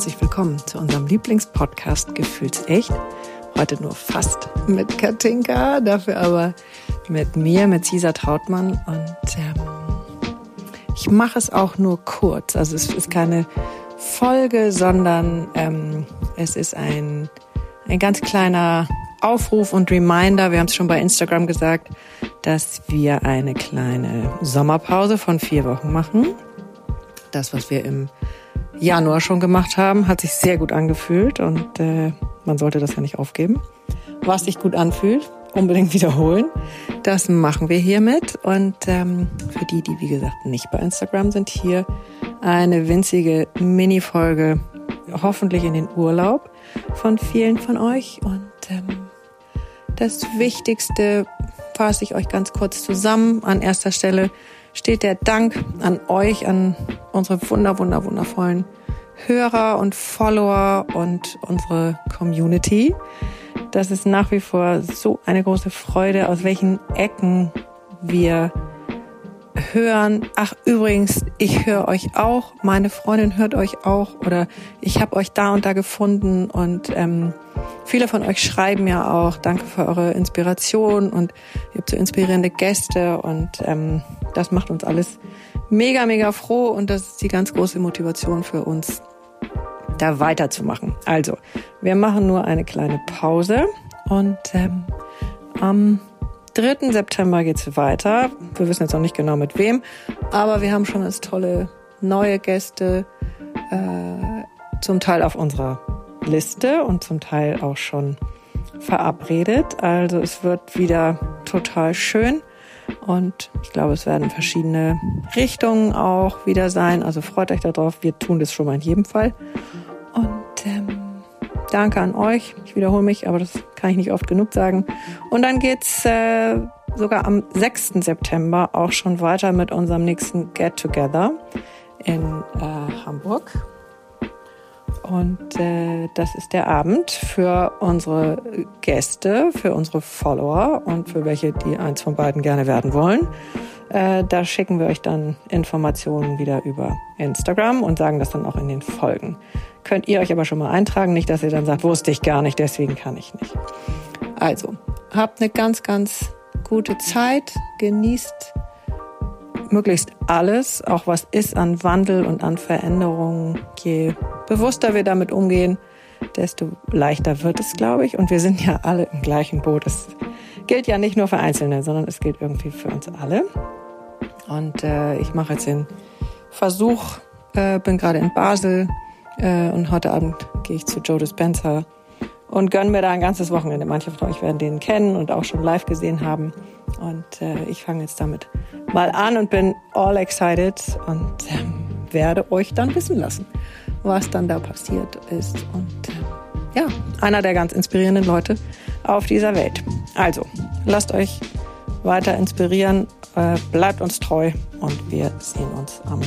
herzlich willkommen zu unserem Lieblingspodcast Gefühlsecht. Heute nur fast mit Katinka, dafür aber mit mir, mit Cesar Trautmann. Und ähm, ich mache es auch nur kurz. Also es ist keine Folge, sondern ähm, es ist ein, ein ganz kleiner Aufruf und Reminder. Wir haben es schon bei Instagram gesagt, dass wir eine kleine Sommerpause von vier Wochen machen. Das, was wir im Januar schon gemacht haben, hat sich sehr gut angefühlt und äh, man sollte das ja nicht aufgeben. Was sich gut anfühlt, unbedingt wiederholen. Das machen wir hiermit. Und ähm, für die, die wie gesagt nicht bei Instagram sind, hier eine winzige Mini-Folge, hoffentlich in den Urlaub von vielen von euch. Und ähm, das Wichtigste fasse ich euch ganz kurz zusammen. An erster Stelle steht der Dank an euch, an unsere wunder, wunder, wundervollen Hörer und Follower und unsere Community. Das ist nach wie vor so eine große Freude, aus welchen Ecken wir hören. Ach, übrigens, ich höre euch auch. Meine Freundin hört euch auch. Oder ich habe euch da und da gefunden. Und ähm, viele von euch schreiben ja auch. Danke für eure Inspiration und ihr habt so inspirierende Gäste. Und ähm, das macht uns alles mega, mega froh. Und das ist die ganz große Motivation für uns, da weiterzumachen. Also, wir machen nur eine kleine Pause und ähm, am 3. September geht's weiter. Wir wissen jetzt noch nicht genau mit wem, aber wir haben schon als tolle neue Gäste äh, zum Teil auf unserer Liste und zum Teil auch schon verabredet. Also es wird wieder total schön und ich glaube, es werden verschiedene Richtungen auch wieder sein. Also freut euch darauf. Wir tun das schon mal in jedem Fall. Und ähm, danke an euch. Ich wiederhole mich, aber das kann ich nicht oft genug sagen. Und dann geht's äh, sogar am 6. September auch schon weiter mit unserem nächsten Get Together in äh, Hamburg. Und äh, das ist der Abend für unsere Gäste, für unsere Follower und für welche, die eins von beiden gerne werden wollen. Äh, da schicken wir euch dann Informationen wieder über Instagram und sagen das dann auch in den Folgen. Könnt ihr euch aber schon mal eintragen, nicht, dass ihr dann sagt, wusste ich gar nicht, deswegen kann ich nicht. Also, habt eine ganz, ganz gute Zeit, genießt möglichst alles, auch was ist an Wandel und an Veränderungen. Je bewusster wir damit umgehen, desto leichter wird es, glaube ich. Und wir sind ja alle im gleichen Boot. Es gilt ja nicht nur für Einzelne, sondern es gilt irgendwie für uns alle. Und äh, ich mache jetzt den Versuch, äh, bin gerade in Basel äh, und heute Abend gehe ich zu Joe Dispenza und gönne mir da ein ganzes Wochenende. Manche von euch werden den kennen und auch schon live gesehen haben. Und äh, ich fange jetzt damit mal an und bin all excited und ähm, werde euch dann wissen lassen, was dann da passiert ist. Und äh, ja, einer der ganz inspirierenden Leute auf dieser Welt. Also, lasst euch weiter inspirieren, äh, bleibt uns treu und wir sehen uns am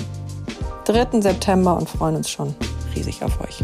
3. September und freuen uns schon riesig auf euch.